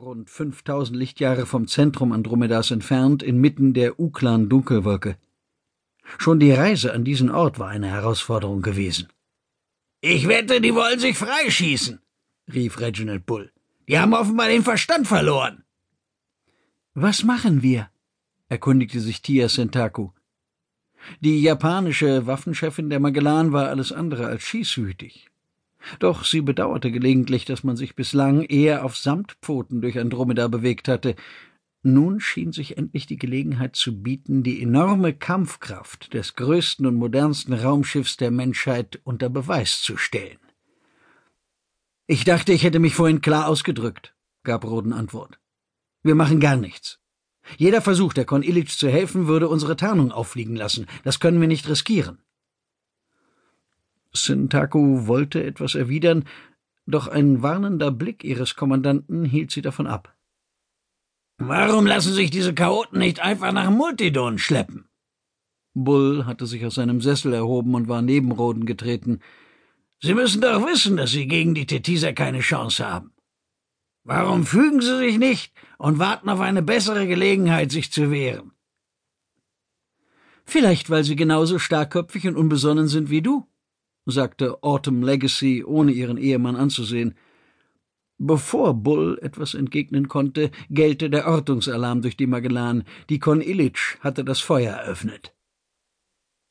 rund 5000 Lichtjahre vom Zentrum Andromedas entfernt, inmitten der Uklan-Dunkelwolke. Schon die Reise an diesen Ort war eine Herausforderung gewesen. Ich wette, die wollen sich freischießen, rief Reginald Bull. Die haben offenbar den Verstand verloren. Was machen wir? erkundigte sich Tia Sentaku. Die japanische Waffenchefin der Magellan war alles andere als schießwütig. Doch sie bedauerte gelegentlich, dass man sich bislang eher auf Samtpfoten durch Andromeda bewegt hatte. Nun schien sich endlich die Gelegenheit zu bieten, die enorme Kampfkraft des größten und modernsten Raumschiffs der Menschheit unter Beweis zu stellen. Ich dachte, ich hätte mich vorhin klar ausgedrückt, gab Roden Antwort. Wir machen gar nichts. Jeder Versuch, der Kon Illich zu helfen, würde unsere Tarnung auffliegen lassen. Das können wir nicht riskieren. Sintaku wollte etwas erwidern, doch ein warnender Blick ihres Kommandanten hielt sie davon ab. Warum lassen sich diese Chaoten nicht einfach nach Multidon schleppen? Bull hatte sich aus seinem Sessel erhoben und war neben Roden getreten. Sie müssen doch wissen, dass Sie gegen die Tetiser keine Chance haben. Warum fügen Sie sich nicht und warten auf eine bessere Gelegenheit, sich zu wehren? Vielleicht, weil Sie genauso starkköpfig und unbesonnen sind wie du, sagte Autumn Legacy, ohne ihren Ehemann anzusehen. Bevor Bull etwas entgegnen konnte, gellte der Ortungsalarm durch die Magellan. Die Kon Illich hatte das Feuer eröffnet.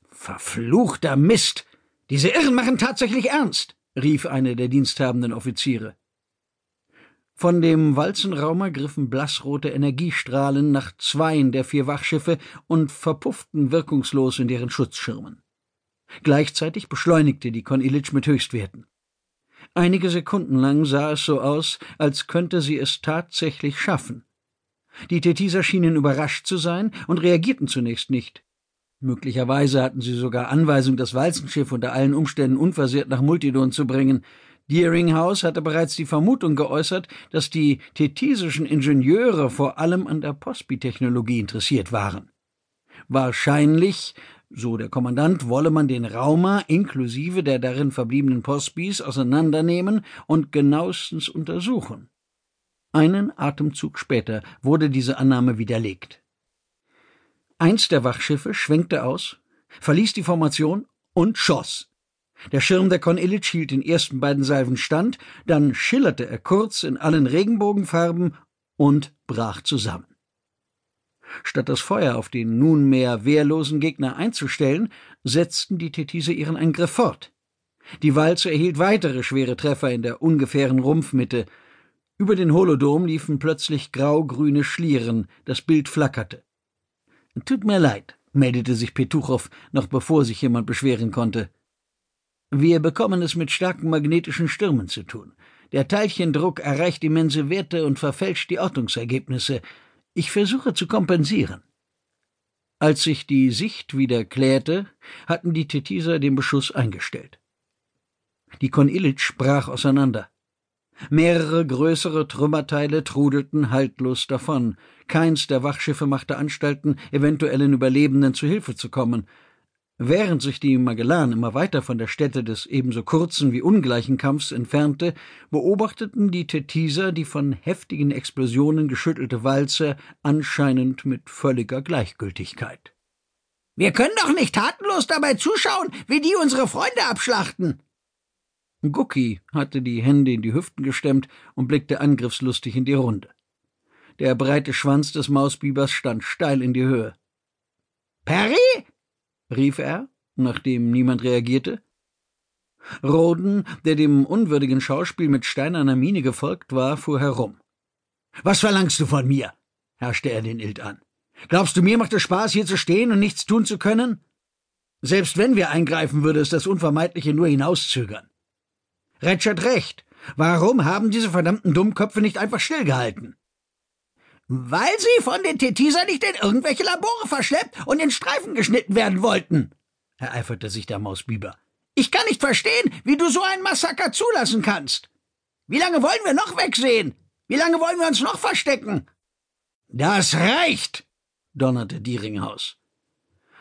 Verfluchter Mist! Diese Irren machen tatsächlich ernst! rief einer der diensthabenden Offiziere. Von dem Walzenraumer griffen blassrote Energiestrahlen nach zweien der vier Wachschiffe und verpufften wirkungslos in deren Schutzschirmen. Gleichzeitig beschleunigte die Kon Illich mit Höchstwerten. Einige Sekunden lang sah es so aus, als könnte sie es tatsächlich schaffen. Die Tetiser schienen überrascht zu sein und reagierten zunächst nicht. Möglicherweise hatten sie sogar Anweisung, das Walzenschiff unter allen Umständen unversehrt nach Multidon zu bringen. Deeringhouse hatte bereits die Vermutung geäußert, dass die tetisischen Ingenieure vor allem an der Pospi-Technologie interessiert waren. Wahrscheinlich so der Kommandant wolle man den Raumer inklusive der darin verbliebenen Postbis auseinandernehmen und genauestens untersuchen. Einen Atemzug später wurde diese Annahme widerlegt. Eins der Wachschiffe schwenkte aus, verließ die Formation und schoss. Der Schirm der Kon Illich hielt den ersten beiden Salven stand, dann schillerte er kurz in allen Regenbogenfarben und brach zusammen. Statt das Feuer auf den nunmehr wehrlosen Gegner einzustellen, setzten die Tetise ihren Angriff fort. Die Walze erhielt weitere schwere Treffer in der ungefähren Rumpfmitte. Über den Holodom liefen plötzlich grau-grüne Schlieren, das Bild flackerte. Tut mir leid, meldete sich Petuchow, noch bevor sich jemand beschweren konnte. Wir bekommen es mit starken magnetischen Stürmen zu tun. Der Teilchendruck erreicht immense Werte und verfälscht die Ortungsergebnisse. Ich versuche zu kompensieren. Als sich die Sicht wieder klärte, hatten die Tetiser den Beschuss eingestellt. Die Kon Illich brach auseinander. Mehrere größere Trümmerteile trudelten haltlos davon. Keins der Wachschiffe machte Anstalten, eventuellen Überlebenden zu Hilfe zu kommen. Während sich die Magellan immer weiter von der Stätte des ebenso kurzen wie ungleichen Kampfs entfernte, beobachteten die Tetiser die von heftigen Explosionen geschüttelte Walze anscheinend mit völliger Gleichgültigkeit. Wir können doch nicht tatenlos dabei zuschauen, wie die unsere Freunde abschlachten. Gucki hatte die Hände in die Hüften gestemmt und blickte angriffslustig in die Runde. Der breite Schwanz des Mausbibers stand steil in die Höhe. Perry? Rief er, nachdem niemand reagierte. Roden, der dem unwürdigen Schauspiel mit steinerner Miene gefolgt war, fuhr herum. Was verlangst du von mir? herrschte er den Ild an. Glaubst du, mir macht es Spaß, hier zu stehen und nichts tun zu können? Selbst wenn wir eingreifen, würde es das Unvermeidliche nur hinauszögern. Retsch hat recht. Warum haben diese verdammten Dummköpfe nicht einfach stillgehalten? Weil sie von den Tetiser nicht in irgendwelche Labore verschleppt und in Streifen geschnitten werden wollten, ereiferte sich der Mausbiber. Ich kann nicht verstehen, wie du so ein Massaker zulassen kannst. Wie lange wollen wir noch wegsehen? Wie lange wollen wir uns noch verstecken? Das reicht, donnerte Dieringhaus.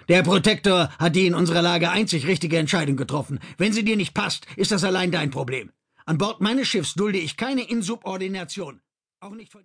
Der Protektor hat die in unserer Lage einzig richtige Entscheidung getroffen. Wenn sie dir nicht passt, ist das allein dein Problem. An Bord meines Schiffs dulde ich keine Insubordination. Auch nicht von